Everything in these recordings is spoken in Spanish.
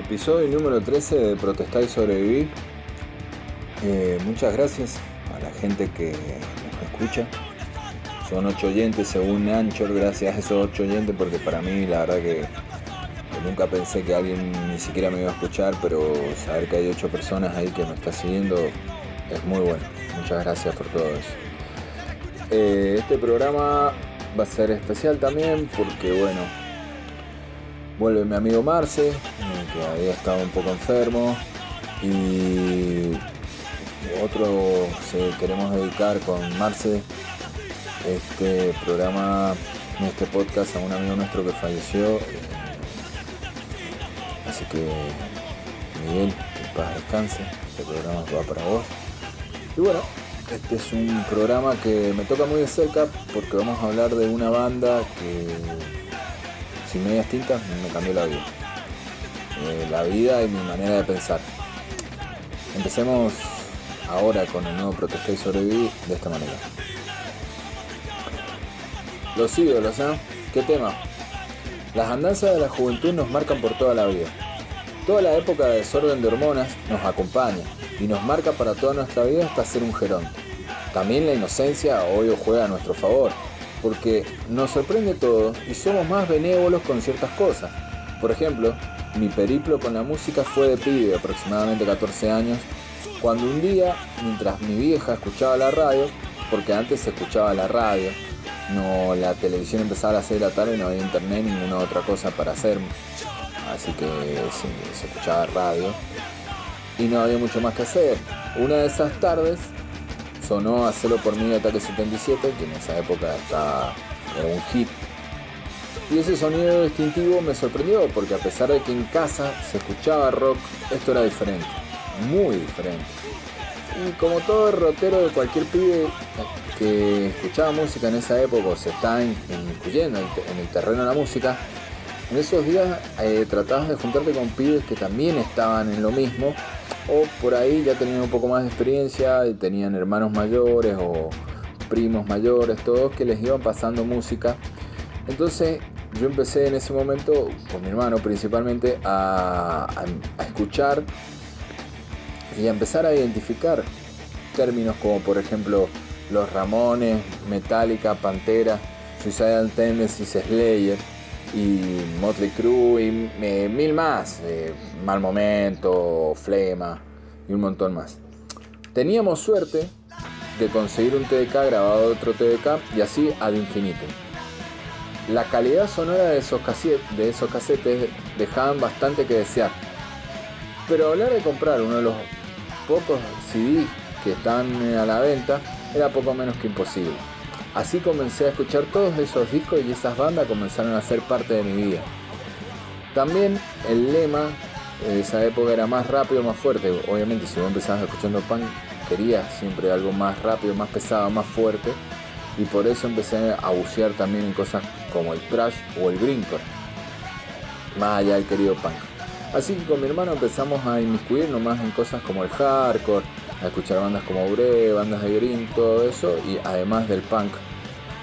episodio número 13 de Protestar y Sobrevivir. Eh, muchas gracias a la gente que nos escucha. Son ocho oyentes según Anchor, gracias a esos ocho oyentes, porque para mí la verdad que, nunca pensé que alguien ni siquiera me iba a escuchar, pero saber que hay ocho personas ahí que me está siguiendo es muy bueno. Muchas gracias por todo eso. Eh, este programa va a ser especial también porque bueno, vuelve mi amigo Marce, que había estado un poco enfermo, y otro se queremos dedicar con Marce este programa, este podcast a un amigo nuestro que falleció. Así que Miguel, que paz descanse, este programa va para vos. Y bueno, este es un programa que me toca muy de cerca porque vamos a hablar de una banda que sin medias tintas me cambió la vida. Eh, la vida y mi manera de pensar. Empecemos ahora con el nuevo Protestar y Sobrevivir de esta manera. Los ídolos, ¿eh? ¿Qué tema? Las andanzas de la juventud nos marcan por toda la vida. Toda la época de desorden de hormonas nos acompaña y nos marca para toda nuestra vida hasta ser un geronte. También la inocencia hoy juega a nuestro favor porque nos sorprende todo y somos más benévolos con ciertas cosas. Por ejemplo, mi periplo con la música fue de pibe, aproximadamente 14 años, cuando un día, mientras mi vieja escuchaba la radio, porque antes se escuchaba la radio, no la televisión empezaba a las 6 de la tarde y no había internet ni ninguna otra cosa para hacer, así que se escuchaba radio y no había mucho más que hacer. Una de esas tardes sonó Hacerlo por mí Ataque 77, que en esa época estaba, era un hit. Y ese sonido distintivo me sorprendió porque a pesar de que en casa se escuchaba rock, esto era diferente, muy diferente. Y como todo rotero de cualquier pibe que escuchaba música en esa época o se está incluyendo en el terreno de la música, en esos días eh, tratabas de juntarte con pibes que también estaban en lo mismo o por ahí ya tenían un poco más de experiencia y tenían hermanos mayores o primos mayores, todos que les iban pasando música. Entonces yo empecé en ese momento, con mi hermano principalmente, a, escuchar y a empezar a identificar términos como por ejemplo los Ramones, Metallica, Pantera, Suicidal Tendencies, Slayer y Motley Crue y eh, mil más, eh, Mal Momento, Flema y un montón más. Teníamos suerte de conseguir un TDK grabado de otro TDK y así ad infinitum. La calidad sonora de esos, casetes, de esos casetes dejaban bastante que desear. Pero hablar de comprar uno de los pocos CDs que están a la venta era poco menos que imposible. Así comencé a escuchar todos esos discos y esas bandas comenzaron a ser parte de mi vida. También el lema de esa época era más rápido, más fuerte. Obviamente si vos empezabas escuchando punk, querías siempre algo más rápido, más pesado, más fuerte. Y por eso empecé a bucear también en cosas como el thrash o el greencore. Más allá del querido punk. Así que con mi hermano empezamos a inmiscuirnos más en cosas como el hardcore, a escuchar bandas como Bre, bandas de green, todo eso, y además del punk.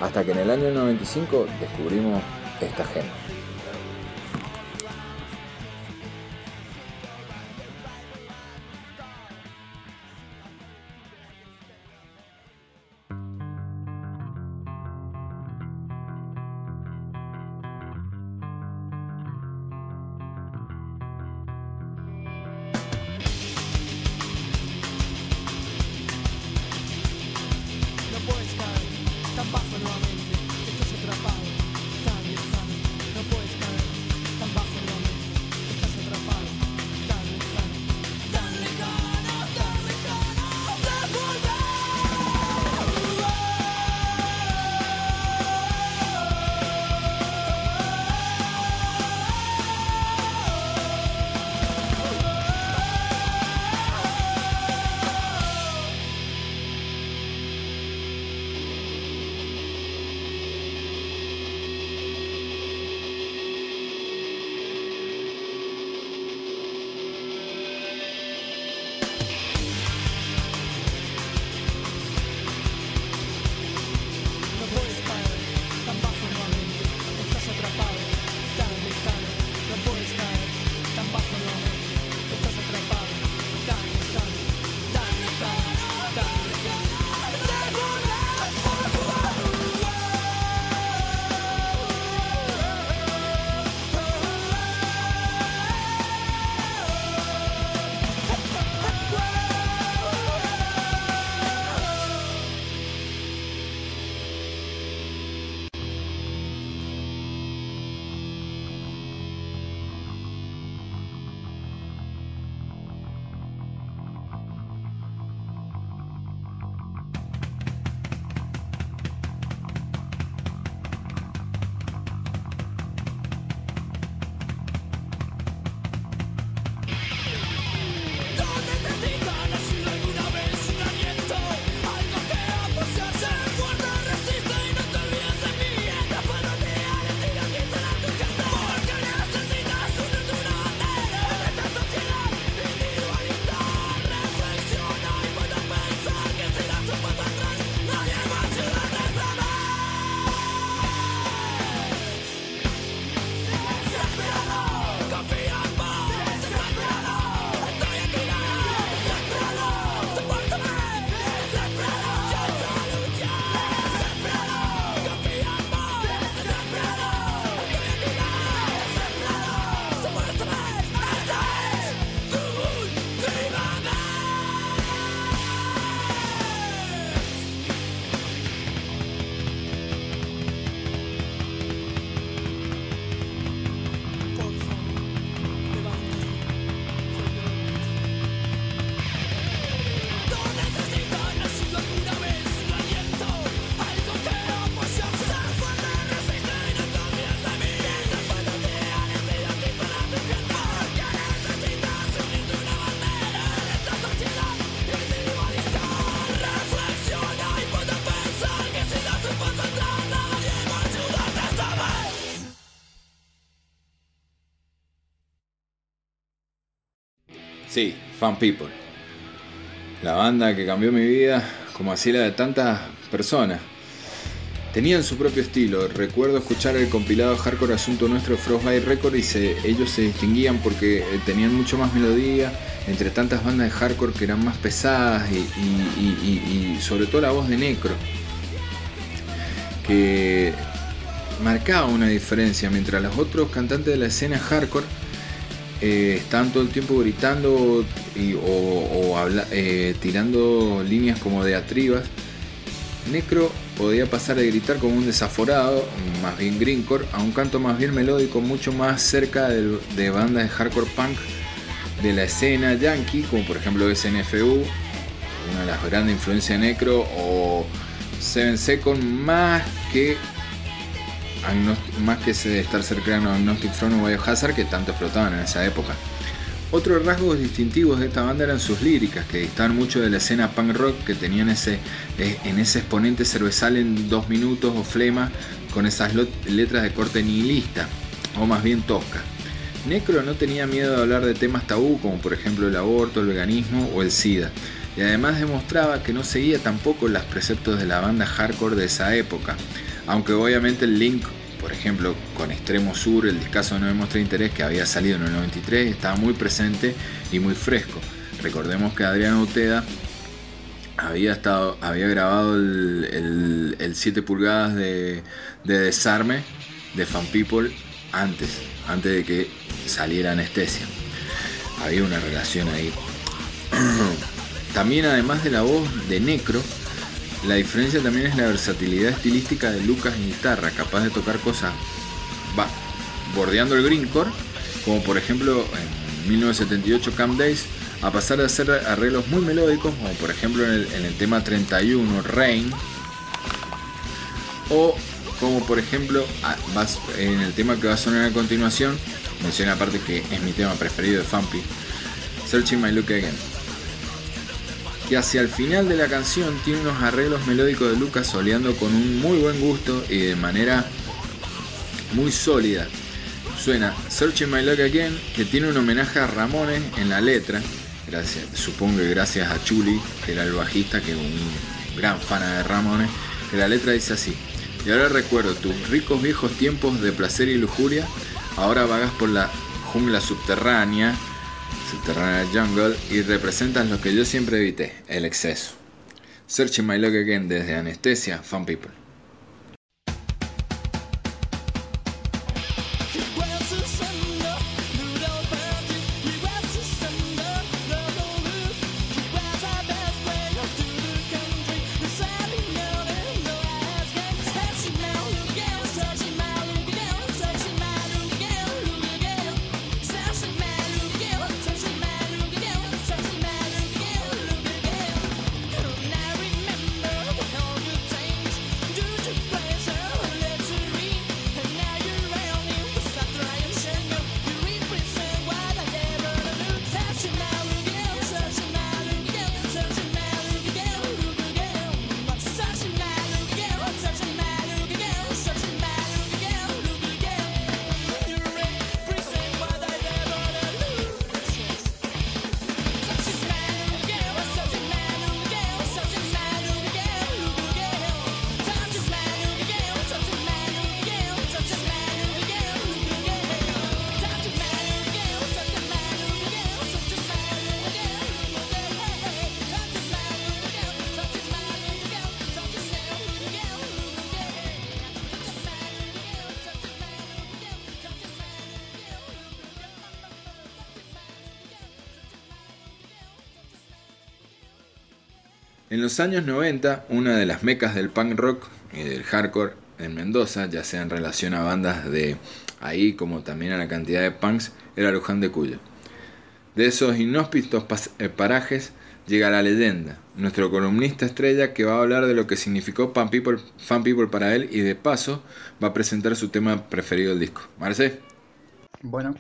Hasta que en el año 95 descubrimos esta género. Sí, Fan People. La banda que cambió mi vida, como así la de tantas personas. Tenían su propio estilo. Recuerdo escuchar el compilado Hardcore Asunto Nuestro de Frostbite Record y ellos se distinguían porque eh, tenían mucho más melodía entre tantas bandas de hardcore que eran más pesadas y, sobre todo la voz de Necro. Que marcaba una diferencia mientras los otros cantantes de la escena hardcore eh, estaban todo el tiempo gritando o, eh, tirando líneas como de atribas. Necro podía pasar de gritar como un desaforado, más bien greencore, a un canto más bien melódico, mucho más cerca de, bandas de hardcore punk de la escena yankee, como por ejemplo SNFU, una de las grandes influencias de Necro, o Seven Second, más que más que estar cercano a Agnostic Front o Biohazard que tanto explotaban en esa época. Otros rasgos distintivos de esta banda eran sus líricas, que distaban mucho de la escena punk rock que tenían ese, eh, en ese exponente cervezal en dos minutos o flema con esas letras de corte nihilista, o más bien tosca. Necro no tenía miedo de hablar de temas tabú como por ejemplo el aborto, el veganismo o el SIDA, y además demostraba que no seguía tampoco los preceptos de la banda hardcore de esa época, aunque obviamente el link por ejemplo, con Extremo Sur, el discazo No demuestra interés que había salido en el 93, estaba muy presente y muy fresco. Recordemos que Adriano Uteda había, estado, había grabado el, 7 pulgadas de, desarme de Fan People antes, antes de que saliera anestesia. Había una relación ahí. También además de la voz de Necro, la diferencia también es la versatilidad estilística de Lucas en guitarra, capaz de tocar cosas va, bordeando el greencore, como por ejemplo en 1978 Camp Days, a pasar de hacer arreglos muy melódicos, como por ejemplo en el, tema 31 Rain, o como por ejemplo en el tema que va a sonar a continuación, menciona aparte que es mi tema preferido de Fampi, Searching My Look Again que hacia el final de la canción tiene unos arreglos melódicos de Lucas soleando con un muy buen gusto y de manera muy sólida. Suena Searching My Luck Again, que tiene un homenaje a Ramones en la letra, gracias, supongo que gracias a Chuli, que era el bajista, que es un gran fan de Ramones, que la letra dice así. Y ahora recuerdo tus ricos viejos tiempos de placer y lujuria, ahora vagas por la jungla subterránea, Subterránea Jungle y representan lo que yo siempre evité, el exceso. Searching My Log Again desde Anestesia, Fun People. En los años 90, una de las mecas del punk rock y del hardcore en Mendoza, ya sea en relación a bandas de ahí como también a la cantidad de punks, era Luján de Cuyo. De esos inhóspitos eh, parajes llega la leyenda, nuestro columnista estrella que va a hablar de lo que significó Fan People, para él y de paso va a presentar su tema preferido del disco. Marce. Bueno,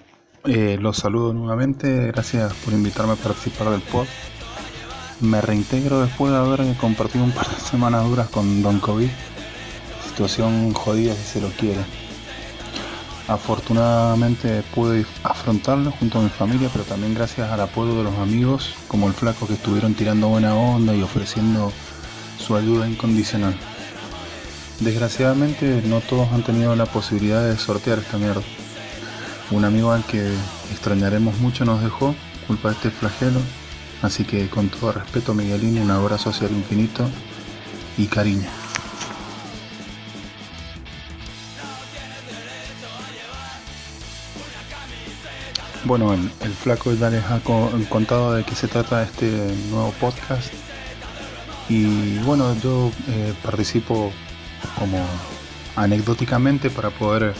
eh, los saludo nuevamente, gracias por invitarme a participar del pod. Me reintegro después de haber compartido un par de semanas duras con Don COVID. Situación jodida si se lo quiere. Afortunadamente pude afrontarlo junto a mi familia, pero también gracias al apoyo de los amigos como el flaco que estuvieron tirando buena onda y ofreciendo su ayuda incondicional. Desgraciadamente no todos han tenido la posibilidad de sortear esta mierda. Un amigo al que extrañaremos mucho nos dejó, culpa de este flagelo, así que con todo respeto Miguelín, un abrazo hacia el infinito y cariño. Bueno, el, flaco ya les ha contado de qué se trata este nuevo podcast. Y bueno, yo eh, participo como anecdóticamente para poder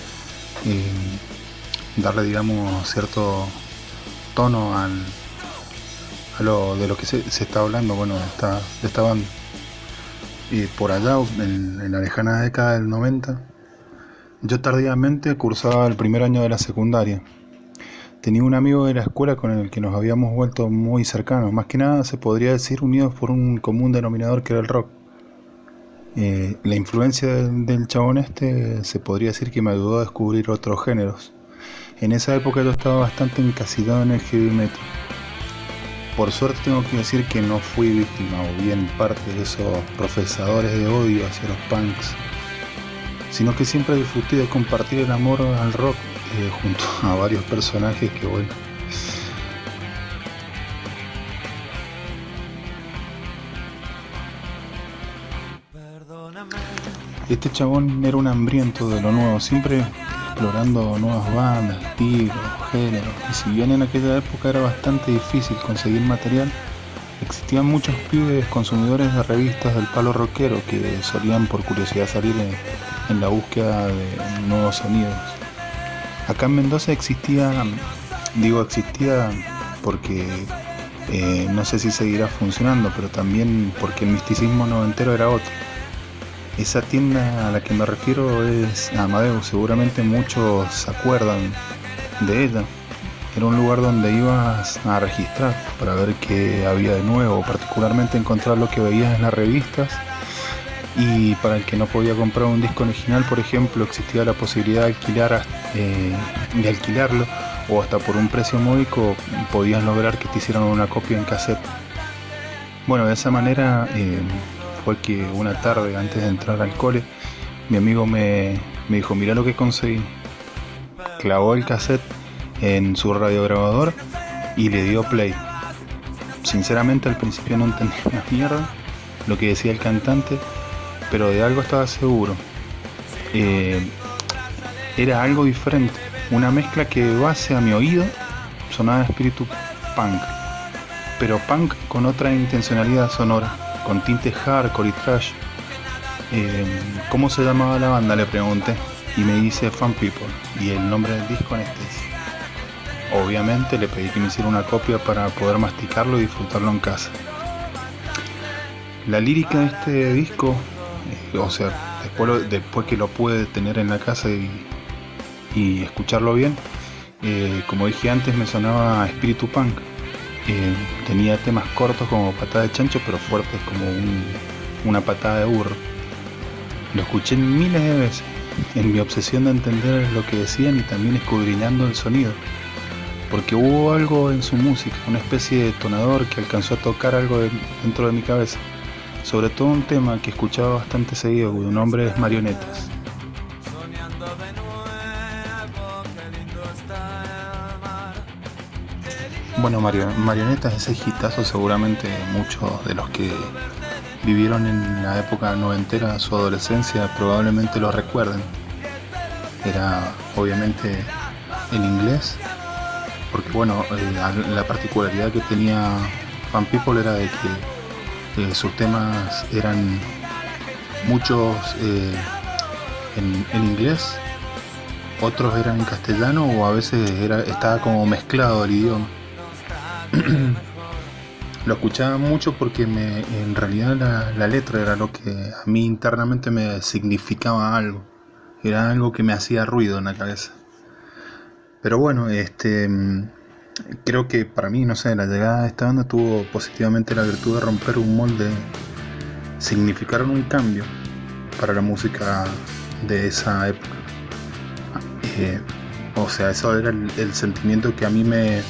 eh, darle, digamos, cierto tono al, lo de lo que se, está hablando. Bueno, está, estaban eh, por allá, en, la lejana década del 90. Yo tardíamente cursaba el primer año de la secundaria tenía un amigo de la escuela con el que nos habíamos vuelto muy cercanos, más que nada se podría decir unidos por un común denominador que era el rock. Eh, la influencia del, chabón este se podría decir que me ayudó a descubrir otros géneros. En esa época yo estaba bastante encasillado en el heavy metal. Por suerte tengo que decir que no fui víctima o bien parte de esos profesadores de odio hacia los punks, sino que siempre disfruté de compartir el amor al rock eh, junto a varios personajes que bueno. Este chabón era un hambriento de lo nuevo, siempre explorando nuevas bandas, estilos, géneros. Y si bien en aquella época era bastante difícil conseguir material, existían muchos pibes consumidores de revistas del palo rockero que solían por curiosidad salir en la búsqueda de nuevos sonidos. Acá en Mendoza existía, digo existía porque eh, no sé si seguirá funcionando, pero también porque el misticismo noventero era otro. Esa tienda a la que me refiero es Amadeus, seguramente muchos se acuerdan de ella. Era un lugar donde ibas a registrar para ver qué había de nuevo, particularmente encontrar lo que veías en las revistas y para el que no podía comprar un disco original, por ejemplo, existía la posibilidad de alquilar, eh, de alquilarlo o hasta por un precio módico podías lograr que te hicieran una copia en cassette. Bueno, de esa manera eh, fue que una tarde antes de entrar al cole, mi amigo me, dijo, mira lo que conseguí. Clavó el cassette en su radiograbador y le dio play. Sinceramente al principio no entendía una mierda lo que decía el cantante, pero de algo estaba seguro. Eh, era algo diferente, una mezcla que base a mi oído sonaba espíritu punk, pero punk con otra intencionalidad sonora, con tintes hardcore y trash. Eh, ¿Cómo se llamaba la banda? Le pregunté y me dice Fan People y el nombre del disco este Obviamente le pedí que me hiciera una copia para poder masticarlo y disfrutarlo en casa. La lírica de este disco o sea, después, después que lo pude tener en la casa y, escucharlo bien, eh, como dije antes, me sonaba espíritu punk. Eh, tenía temas cortos como patada de chancho, pero fuertes como una patada de burro. Lo escuché miles de veces, en mi obsesión de entender lo que decían y también escudriñando el sonido. Porque hubo algo en su música, una especie de detonador que alcanzó a tocar algo dentro de mi cabeza sobre todo un tema que escuchaba bastante seguido, cuyo nombre es Marionetas. Bueno, Marionetas, ese hitazo seguramente muchos de los que vivieron en la época noventera su adolescencia probablemente lo recuerden. Era obviamente en inglés, porque bueno, eh, la particularidad que tenía Fan People era de que sus temas eran muchos eh, en, inglés, otros eran en castellano o a veces era, estaba como mezclado el idioma. lo escuchaba mucho porque me, en realidad la, letra era lo que a mí internamente me significaba algo, era algo que me hacía ruido en la cabeza. Pero bueno, este creo que para mí, no sé, la llegada de esta banda tuvo positivamente la virtud de romper un molde, significaron un cambio para la música de esa época. Eh, O sea, eso era el, sentimiento que a mí me,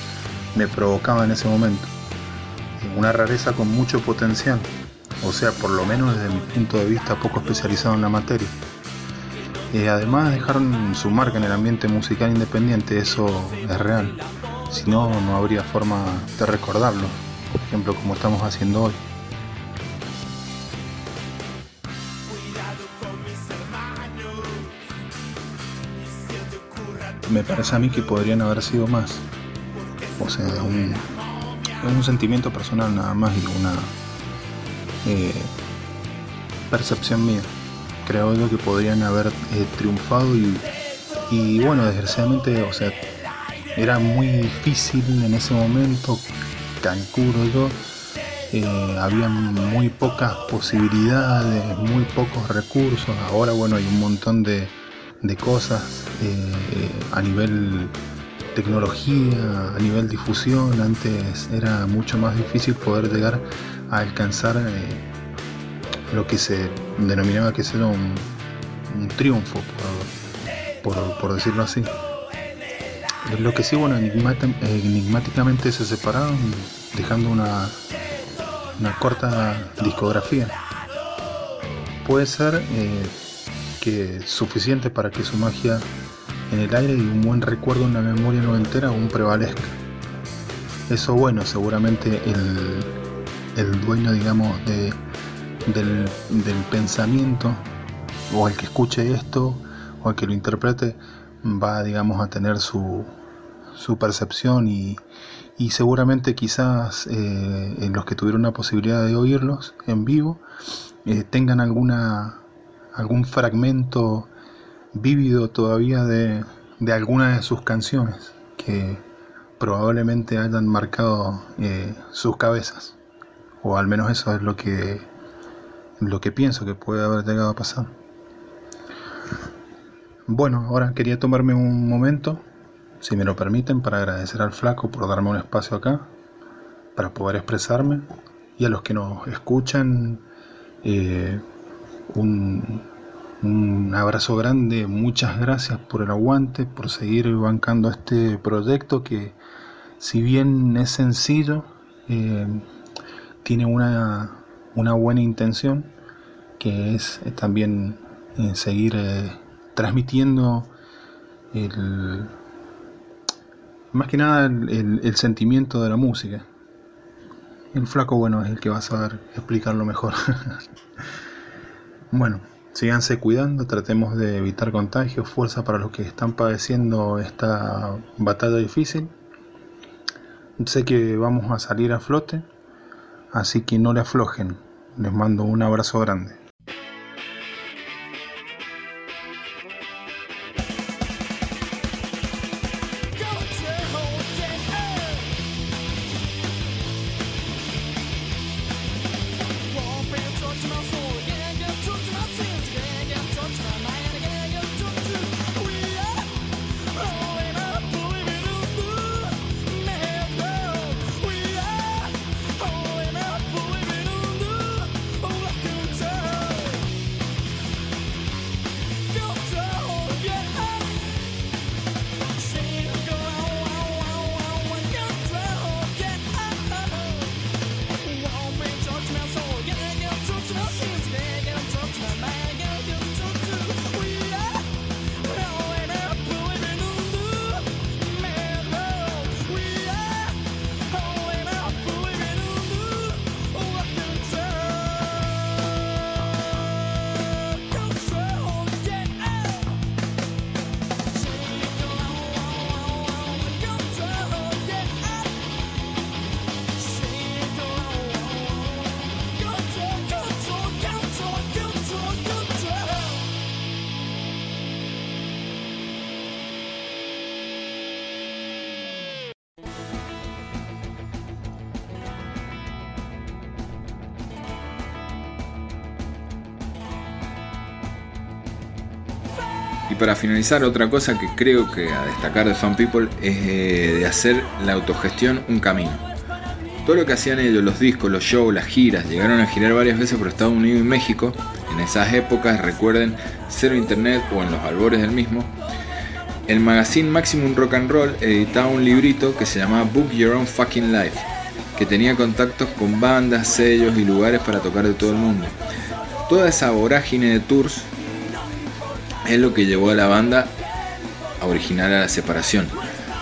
me provocaba en ese momento. Una rareza con mucho potencial. O sea, por lo menos desde mi punto de vista poco especializado en la materia. Eh, además dejaron su marca en el ambiente musical independiente, eso es real. Si no, no habría forma de recordarlo, por ejemplo, como estamos haciendo hoy. Me parece a mí que podrían haber sido más. O sea, es un, un sentimiento personal nada más y una eh, percepción mía. Creo yo que podrían haber eh, triunfado y, bueno, desgraciadamente, o sea, era muy difícil en ese momento, calculo yo, eh, había muy pocas posibilidades, muy pocos recursos, ahora bueno, hay un montón de, cosas eh, a nivel tecnología, a nivel difusión, antes era mucho más difícil poder llegar a alcanzar lo que se denominaba que era un, triunfo, por, decirlo así. Lo que sí, bueno, enigmáticamente se separaron, dejando una, una corta discografía. Puede ser eh, que suficiente para que su magia en el aire y un buen recuerdo en la memoria noventera aún prevalezca. Eso bueno, seguramente el, el dueño, digamos, de, del, pensamiento o el que escuche esto o el que lo interprete va digamos a tener su, su percepción y, y, seguramente quizás eh, en los que tuvieron la posibilidad de oírlos en vivo eh, tengan alguna algún fragmento vívido todavía de, de alguna de sus canciones que probablemente hayan marcado eh, sus cabezas o al menos eso es lo que lo que pienso que puede haber llegado a pasar. Bueno, ahora quería tomarme un momento, si me lo permiten, para agradecer al flaco por darme un espacio acá, para poder expresarme, y a los que nos escuchan, eh, un, un, abrazo grande, muchas gracias por el aguante, por seguir bancando este proyecto que, si bien es sencillo, eh, tiene una una buena intención que es eh, también eh, seguir transmitiendo el, más que nada el, sentimiento de la música. El flaco, bueno, es el que va a saber explicarlo mejor. bueno, síganse cuidando, tratemos de evitar contagios, fuerza para los que están padeciendo esta batalla difícil. Sé que vamos a salir a flote, así que no le aflojen. Les mando un abrazo grande. Para finalizar, otra cosa que creo que a destacar de Fan People es eh, de hacer la autogestión un camino. Todo lo que hacían ellos, los discos, los shows, las giras, llegaron a girar varias veces por Estados Unidos y México. En esas épocas, recuerden, cero internet o en los albores del mismo. el magazine Maximum Rock and Roll editaba un librito que se llamaba Book Your Own Fucking Life, que tenía contactos con bandas, sellos y lugares para tocar de todo el mundo. Toda esa vorágine de tours es lo que llevó a la banda a originar a la separación.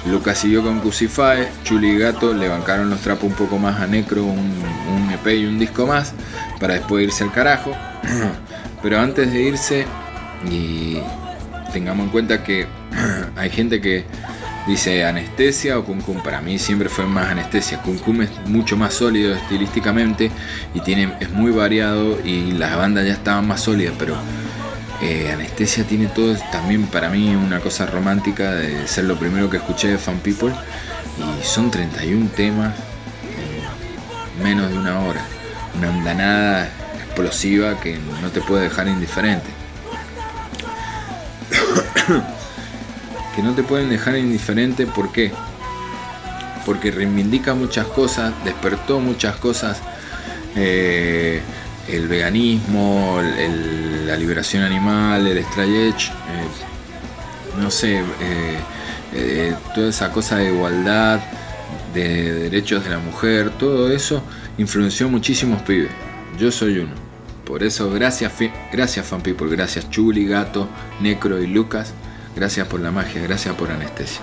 Lucas siguió con Crucify, Chuli y Gato le bancaron los trapos un poco más a Necro, un, EP y un disco más, para después irse al carajo. Pero antes de irse, y tengamos en cuenta que hay gente que dice anestesia o Cum Para mí siempre fue más anestesia. Cum es mucho más sólido estilísticamente y tiene, es muy variado y las bandas ya estaban más sólidas, pero eh, anestesia tiene todo también para mí una cosa romántica de ser lo primero que escuché de Fan People y son 31 temas en menos de una hora. Una andanada explosiva que no te puede dejar indiferente. que no te pueden dejar indiferente, ¿por qué? Porque reivindica muchas cosas, despertó muchas cosas, eh, el veganismo, la liberación animal, el stray edge, eh, no sé, eh, toda esa cosa de igualdad, de derechos de la mujer, todo eso influenció muchísimos pibes. Yo soy uno. Por eso, gracias, gracias Fan People, gracias Chuli, Gato, Necro y Lucas. Gracias por la magia, gracias por anestesia.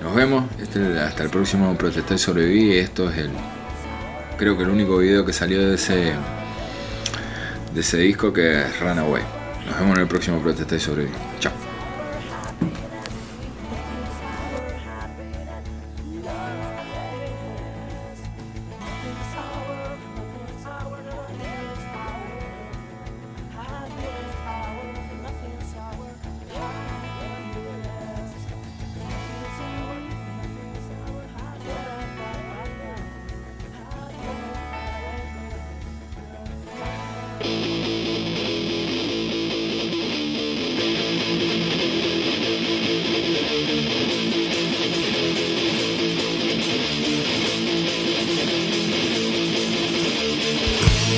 Nos vemos, este, hasta el próximo Protestar y Sobreviví. Esto es el, creo que el único video que salió de ese, de ese disco que es Runaway. Nos vemos en el próximo Protestar y Sobreviví. Chao.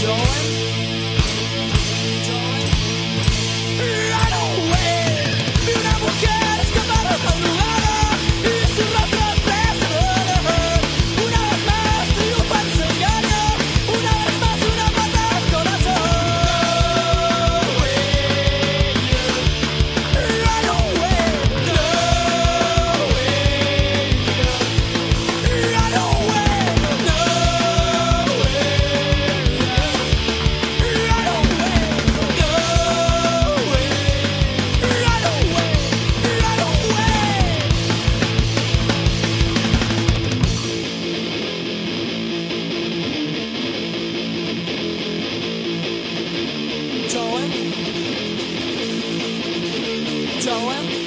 joy. doing?